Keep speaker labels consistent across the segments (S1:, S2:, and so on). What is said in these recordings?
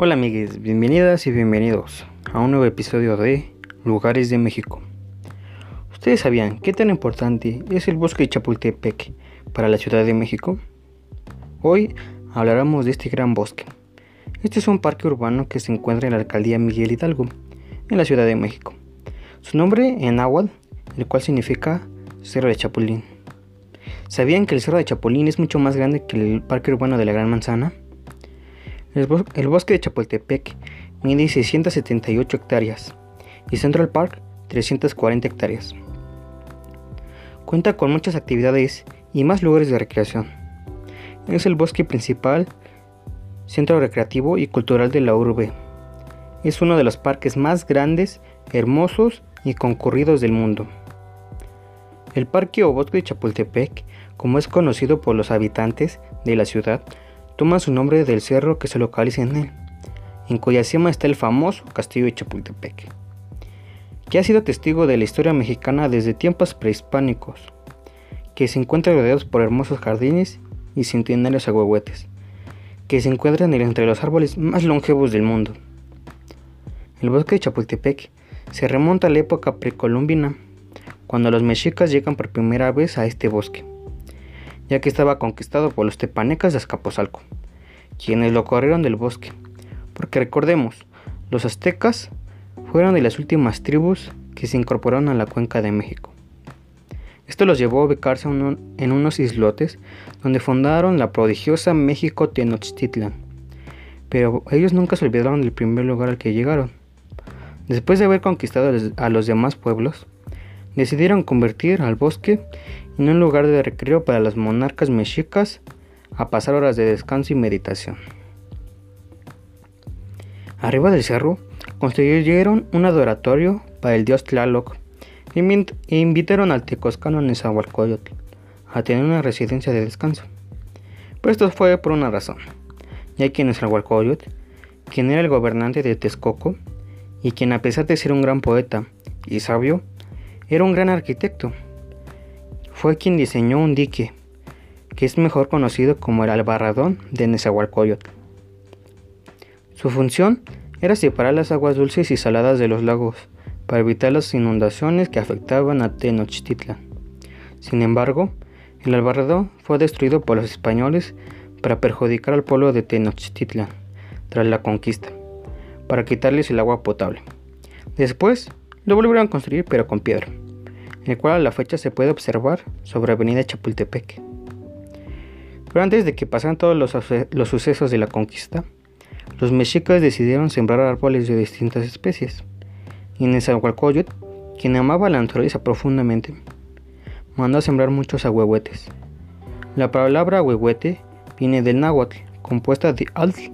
S1: Hola amigues, bienvenidas y bienvenidos a un nuevo episodio de Lugares de México. ¿Ustedes sabían qué tan importante es el bosque de Chapultepec para la Ciudad de México? Hoy hablaremos de este gran bosque. Este es un parque urbano que se encuentra en la alcaldía Miguel Hidalgo, en la Ciudad de México. Su nombre en náhuatl, el cual significa Cerro de Chapulín. ¿Sabían que el Cerro de Chapulín es mucho más grande que el Parque Urbano de la Gran Manzana? El, bosque de Chapultepec mide 678 hectáreas y Central Park 340 hectáreas. Cuenta con muchas actividades y más lugares de recreación. Es el bosque principal, centro recreativo y cultural de la urbe. Es uno de los parques más grandes, hermosos y concurridos del mundo. El parque o bosque de Chapultepec, como es conocido por los habitantes de la ciudad, toma su nombre del cerro que se localiza en él, en cuya cima está el famoso castillo de Chapultepec, que ha sido testigo de la historia mexicana desde tiempos prehispánicos, que se encuentra rodeado por hermosos jardines y centenarios agüehuetes, que se encuentran entre los árboles más longevos del mundo. El bosque de Chapultepec se remonta a la época precolombina, cuando los mexicas llegan por primera vez a este bosque ya que estaba conquistado por los tepanecas de Azcapotzalco, quienes lo corrieron del bosque, porque recordemos, los aztecas fueron de las últimas tribus que se incorporaron a la cuenca de México. Esto los llevó a ubicarse en unos islotes donde fundaron la prodigiosa México Tenochtitlan, pero ellos nunca se olvidaron del primer lugar al que llegaron. Después de haber conquistado a los demás pueblos, decidieron convertir al bosque en un lugar de recreo para los monarcas mexicas a pasar horas de descanso y meditación. Arriba del cerro construyeron un adoratorio para el dios Tlaloc e invitaron al tecoscano Nezahualcóyotl a tener una residencia de descanso. Pero esto fue por una razón, ya que Nezahualcóyotl, quien era el gobernante de Texcoco y quien a pesar de ser un gran poeta y sabio, era un gran arquitecto fue quien diseñó un dique, que es mejor conocido como el Albarradón de Nezahualcóyotl. Su función era separar las aguas dulces y saladas de los lagos para evitar las inundaciones que afectaban a Tenochtitlan. Sin embargo, el Albarradón fue destruido por los españoles para perjudicar al pueblo de Tenochtitlan tras la conquista, para quitarles el agua potable. Después lo volvieron a construir pero con piedra el cual a la fecha se puede observar sobre Avenida Chapultepec. Pero antes de que pasaran todos los, sucesos de la conquista, los mexicas decidieron sembrar árboles de distintas especies. Y Nezahualcóyotl, quien amaba la naturaleza profundamente, mandó a sembrar muchos ahuehuetes. La palabra ahuehuete viene del náhuatl, compuesta de altl,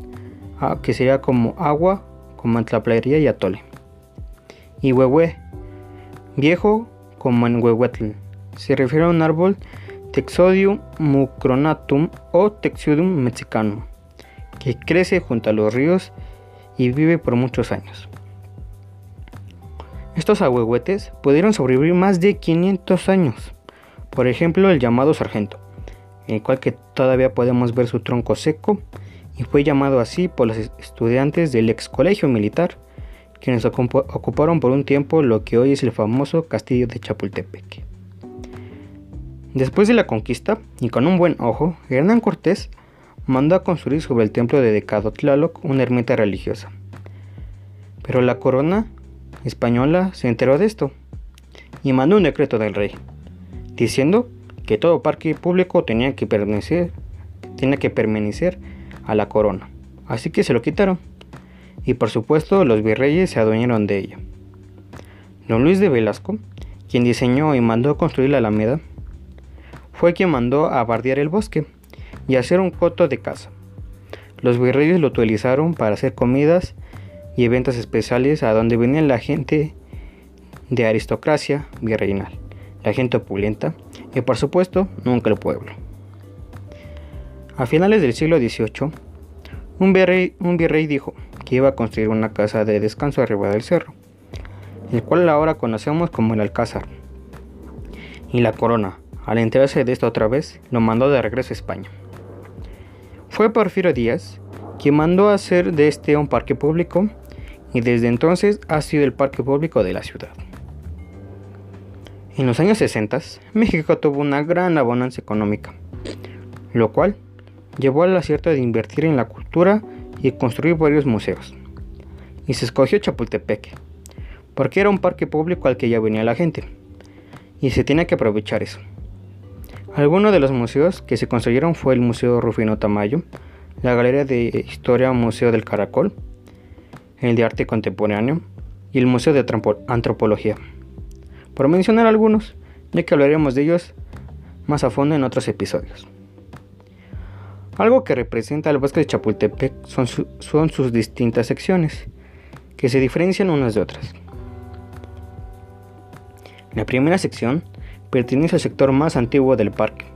S1: que sería como agua, como antlaplería y atole. Y huehue, viejo como en Huehuetl. Se refiere a un árbol Texodium mucronatum o Texodium mexicanum, que crece junto a los ríos y vive por muchos años. Estos ahuehuetes pudieron sobrevivir más de 500 años. Por ejemplo, el llamado sargento, en el cual que todavía podemos ver su tronco seco y fue llamado así por los estudiantes del ex colegio militar quienes ocuparon por un tiempo lo que hoy es el famoso castillo de Chapultepec. Después de la conquista, y con un buen ojo, Hernán Cortés mandó a construir sobre el templo dedicado a Tlaloc una ermita religiosa. Pero la corona española se enteró de esto y mandó un decreto del rey, diciendo que todo parque público tenía que permanecer, tenía que permanecer a la corona. Así que se lo quitaron y por supuesto los virreyes se adueñaron de ella. Don Luis de Velasco, quien diseñó y mandó construir la Alameda, fue quien mandó a bardear el bosque y hacer un coto de caza. Los virreyes lo utilizaron para hacer comidas y eventos especiales a donde venía la gente de aristocracia virreinal, la gente opulenta y por supuesto nunca el pueblo. A finales del siglo XVIII, un virrey, un virrey dijo, iba a construir una casa de descanso arriba del cerro, el cual ahora conocemos como el Alcázar. Y la corona, al enterarse de esto otra vez, lo mandó de regreso a España. Fue Porfirio Díaz quien mandó hacer de este un parque público y desde entonces ha sido el parque público de la ciudad. En los años 60, México tuvo una gran abundancia económica, lo cual llevó al acierto de invertir en la cultura y construir varios museos. Y se escogió Chapultepec, porque era un parque público al que ya venía la gente, y se tenía que aprovechar eso. Algunos de los museos que se construyeron fue el Museo Rufino Tamayo, la Galería de Historia Museo del Caracol, el de Arte Contemporáneo y el Museo de Antropología. Por mencionar algunos, ya que hablaremos de ellos más a fondo en otros episodios. Algo que representa al bosque de Chapultepec son, sus distintas secciones, que se diferencian unas de otras. La primera sección pertenece al sector más antiguo del parque.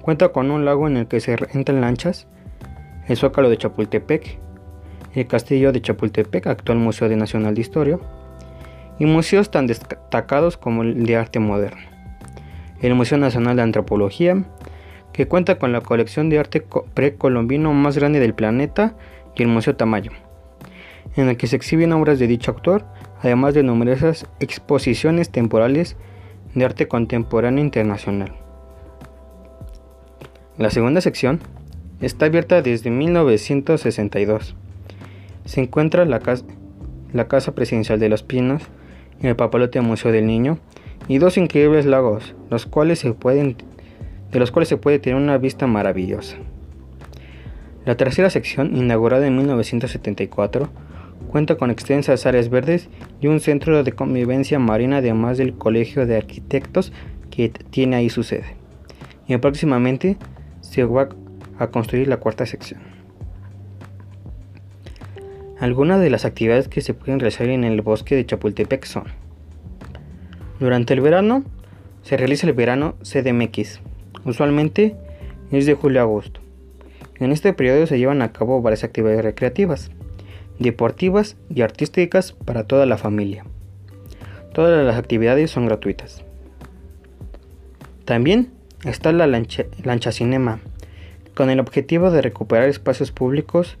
S1: Cuenta con un lago en el que se entran lanchas, el zócalo de Chapultepec, el castillo de Chapultepec, actual Museo Nacional de Historia, y museos tan destacados como el de arte moderno, el Museo Nacional de Antropología, que cuenta con la colección de arte precolombino más grande del planeta, y el Museo Tamayo, en el que se exhiben obras de dicho autor, además de numerosas exposiciones temporales de arte contemporáneo internacional. La segunda sección está abierta desde 1962. Se encuentra la, casa, Presidencial de los Pinos, el Papalote Museo del Niño y dos increíbles lagos, los cuales se pueden, de los cuales se puede tener una vista maravillosa. La tercera sección, inaugurada en 1974, Cuenta con extensas áreas verdes y un centro de convivencia marina además del Colegio de Arquitectos que tiene ahí su sede. Y próximamente se va a construir la cuarta sección. Algunas de las actividades que se pueden realizar en el bosque de Chapultepec son Durante el verano se realiza el verano CDMX, usualmente es de julio a agosto. En este periodo se llevan a cabo varias actividades recreativas deportivas y artísticas para toda la familia. Todas las actividades son gratuitas. También está la lancha, Cinema, con el objetivo de recuperar espacios públicos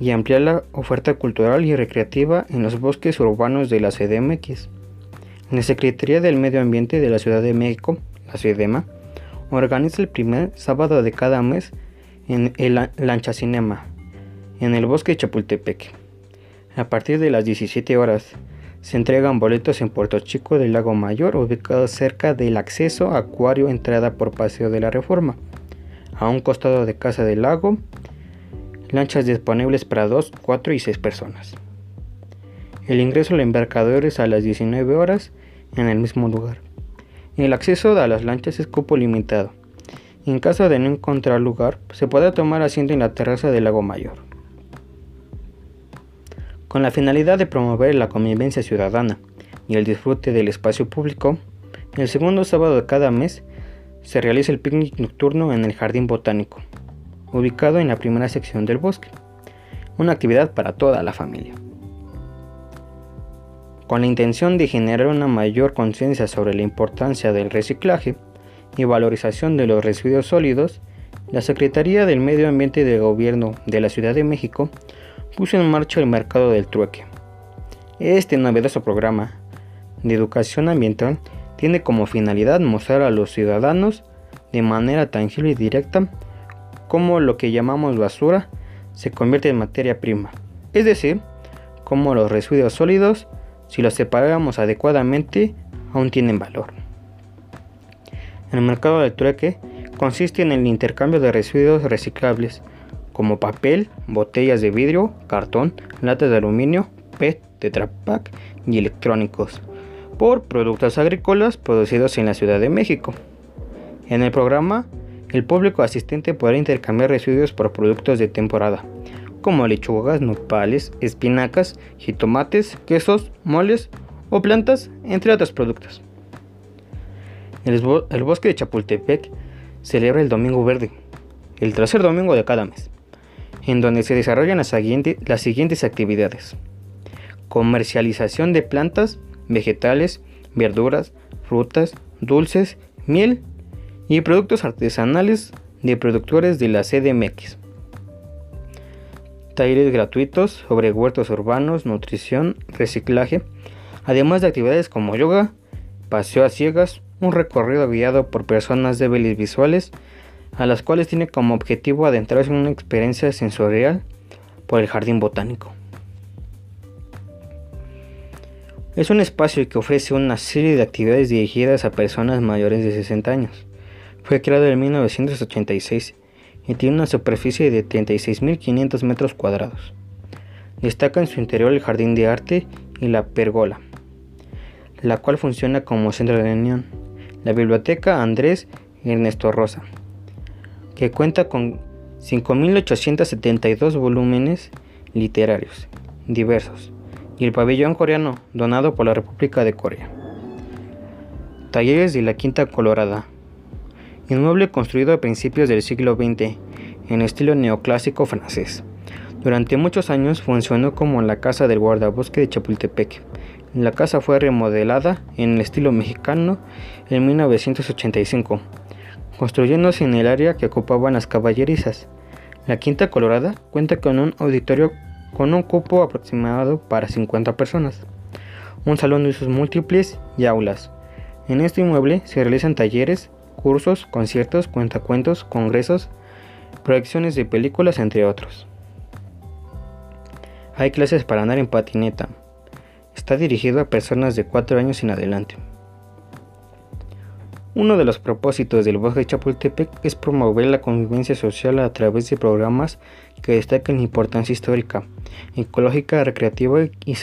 S1: y ampliar la oferta cultural y recreativa en los bosques urbanos de la CDMX. La Secretaría del Medio Ambiente de la Ciudad de México, la CDMA, organiza el primer sábado de cada mes en el Lancha Cinema, en el bosque de Chapultepec. A partir de las 17 horas se entregan boletos en Puerto Chico del Lago Mayor, ubicado cerca del acceso Acuario Entrada por Paseo de la Reforma. A un costado de Casa del Lago, lanchas disponibles para 2, 4 y 6 personas. El ingreso al embarcador es a las 19 horas en el mismo lugar. El acceso a las lanchas es cupo limitado. En caso de no encontrar lugar, se puede tomar asiento en la terraza del Lago Mayor. Con la finalidad de promover la convivencia ciudadana y el disfrute del espacio público, el segundo sábado de cada mes se realiza el picnic nocturno en el Jardín Botánico, ubicado en la primera sección del bosque, una actividad para toda la familia. Con la intención de generar una mayor conciencia sobre la importancia del reciclaje y valorización de los residuos sólidos, la Secretaría del Medio Ambiente del Gobierno de la Ciudad de México puso en marcha el mercado del trueque. Este novedoso programa de educación ambiental tiene como finalidad mostrar a los ciudadanos de manera tangible y directa cómo lo que llamamos basura se convierte en materia prima, es decir, cómo los residuos sólidos, si los separamos adecuadamente, aún tienen valor. El mercado del trueque consiste en el intercambio de residuos reciclables como papel, botellas de vidrio, cartón, latas de aluminio, PET, Tetrapack y electrónicos, por productos agrícolas producidos en la Ciudad de México. En el programa, el público asistente podrá intercambiar residuos por productos de temporada, como lechugas, nopales, espinacas, jitomates, quesos, moles o plantas, entre otros productos. El, bosque de Chapultepec celebra el Domingo Verde, el tercer domingo de cada mes en donde se desarrollan las, siguientes actividades. Comercialización de plantas, vegetales, verduras, frutas, dulces, miel y productos artesanales de productores de la CDMX. Talleres gratuitos sobre huertos urbanos, nutrición, reciclaje, además de actividades como yoga, paseo a ciegas, un recorrido guiado por personas débiles visuales, a las cuales tiene como objetivo adentrarse en una experiencia sensorial por el jardín botánico. Es un espacio que ofrece una serie de actividades dirigidas a personas mayores de 60 años. Fue creado en 1986 y tiene una superficie de 36.500 metros cuadrados. Destaca en su interior el jardín de arte y la pergola, la cual funciona como centro de reunión. La biblioteca Andrés Ernesto Rosa, que cuenta con 5.872 volúmenes literarios diversos, y el pabellón coreano donado por la República de Corea. Talleres de la Quinta Colorada, inmueble construido a principios del siglo XX en estilo neoclásico francés. Durante muchos años funcionó como la casa del guardabosque de Chapultepec. La casa fue remodelada en el estilo mexicano en 1985, construyéndose en el área que ocupaban las caballerizas. La Quinta Colorada cuenta con un auditorio con un cupo aproximado para 50 personas, un salón de usos múltiples y aulas. En este inmueble se realizan talleres, cursos, conciertos, cuentacuentos, congresos, proyecciones de películas, entre otros. Hay clases para andar en patineta. Está dirigido a personas de 4 años en adelante. Uno de los propósitos del bosque de Chapultepec es promover la convivencia social a través de programas que destaquen importancia histórica, ecológica, recreativa y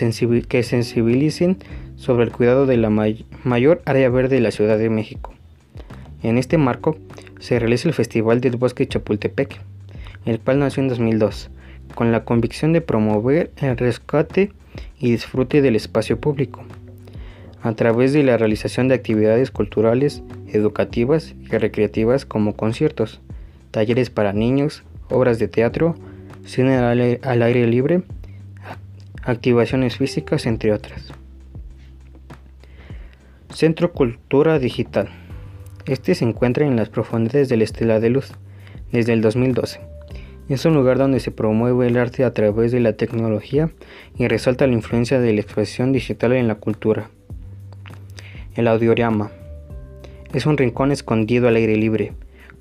S1: que sensibilicen sobre el cuidado de la mayor área verde de la Ciudad de México. En este marco se realiza el Festival del Bosque Chapultepec, el cual nació en 2002, con la convicción de promover el rescate y disfrute del espacio público a través de la realización de actividades culturales, educativas y recreativas como conciertos, talleres para niños, obras de teatro, cine al aire libre, activaciones físicas, entre otras. Centro Cultura Digital. Este se encuentra en las profundidades de la Estela de Luz desde el 2012. Es un lugar donde se promueve el arte a través de la tecnología y resalta la influencia de la expresión digital en la cultura. El audiorama es un rincón escondido al aire libre,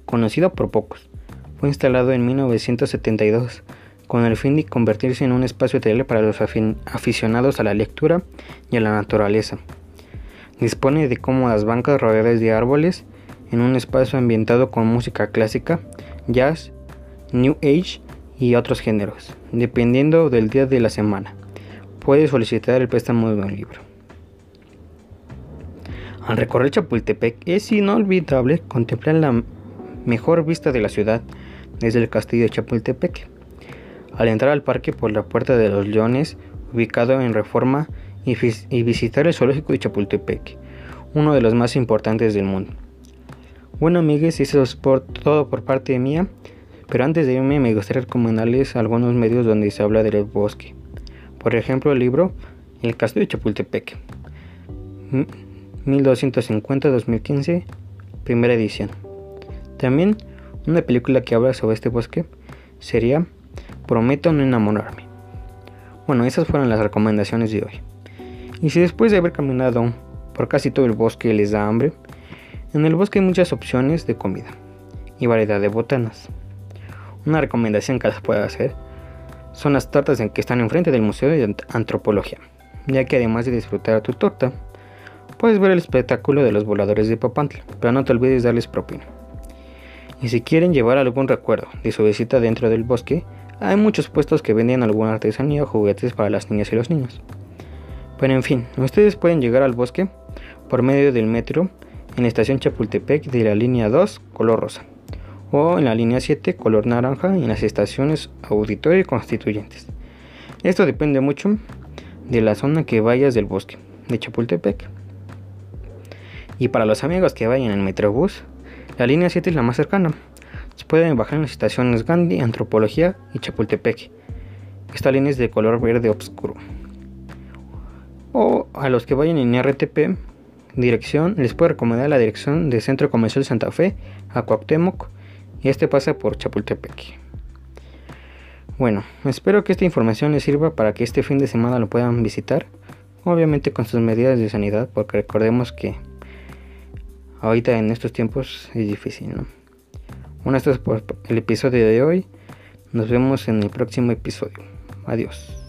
S1: conocido por pocos. Fue instalado en 1972 con el fin de convertirse en un espacio tele para los aficionados a la lectura y a la naturaleza. Dispone de cómodas bancas rodeadas de árboles en un espacio ambientado con música clásica, jazz, new age y otros géneros, dependiendo del día de la semana. Puede solicitar el préstamo de un libro. Al recorrer Chapultepec es inolvidable contemplar la mejor vista de la ciudad desde el castillo de Chapultepec. Al entrar al parque por la Puerta de los Leones, ubicado en Reforma, y, visitar el zoológico de Chapultepec, uno de los más importantes del mundo. Bueno amigues, eso es por todo por parte mía, pero antes de irme me gustaría recomendarles algunos medios donde se habla del bosque. Por ejemplo, el libro El castillo de Chapultepec 1250-2015, primera edición. También una película que habla sobre este bosque sería Prometo no enamorarme. Bueno, esas fueron las recomendaciones de hoy. Y si después de haber caminado por casi todo el bosque les da hambre, en el bosque hay muchas opciones de comida y variedad de botanas. Una recomendación que les puedo hacer son las tortas en que están enfrente del Museo de Antropología, ya que además de disfrutar tu torta, Puedes ver el espectáculo de los voladores de Papantla, pero no te olvides darles propina. Y si quieren llevar algún recuerdo de su visita dentro del bosque, hay muchos puestos que venden alguna artesanía o juguetes para las niñas y los niños. Pero en fin, ustedes pueden llegar al bosque por medio del metro en la estación Chapultepec de la línea 2 color rosa o en la línea 7 color naranja en las estaciones auditorio y constituyentes. Esto depende mucho de la zona que vayas del bosque de Chapultepec. Y para los amigos que vayan en Metrobús, la línea 7 es la más cercana. Se pueden bajar en las estaciones Gandhi, Antropología y Chapultepec. Esta línea es de color verde oscuro. O a los que vayan en RTP, dirección, les puedo recomendar la dirección de Centro Comercial Santa Fe a Cuauhtémoc y este pasa por Chapultepec. Bueno, espero que esta información les sirva para que este fin de semana lo puedan visitar, obviamente con sus medidas de sanidad, porque recordemos que ahorita en estos tiempos es difícil, ¿no? Bueno, esto es por el episodio de hoy. Nos vemos en el próximo episodio. Adiós.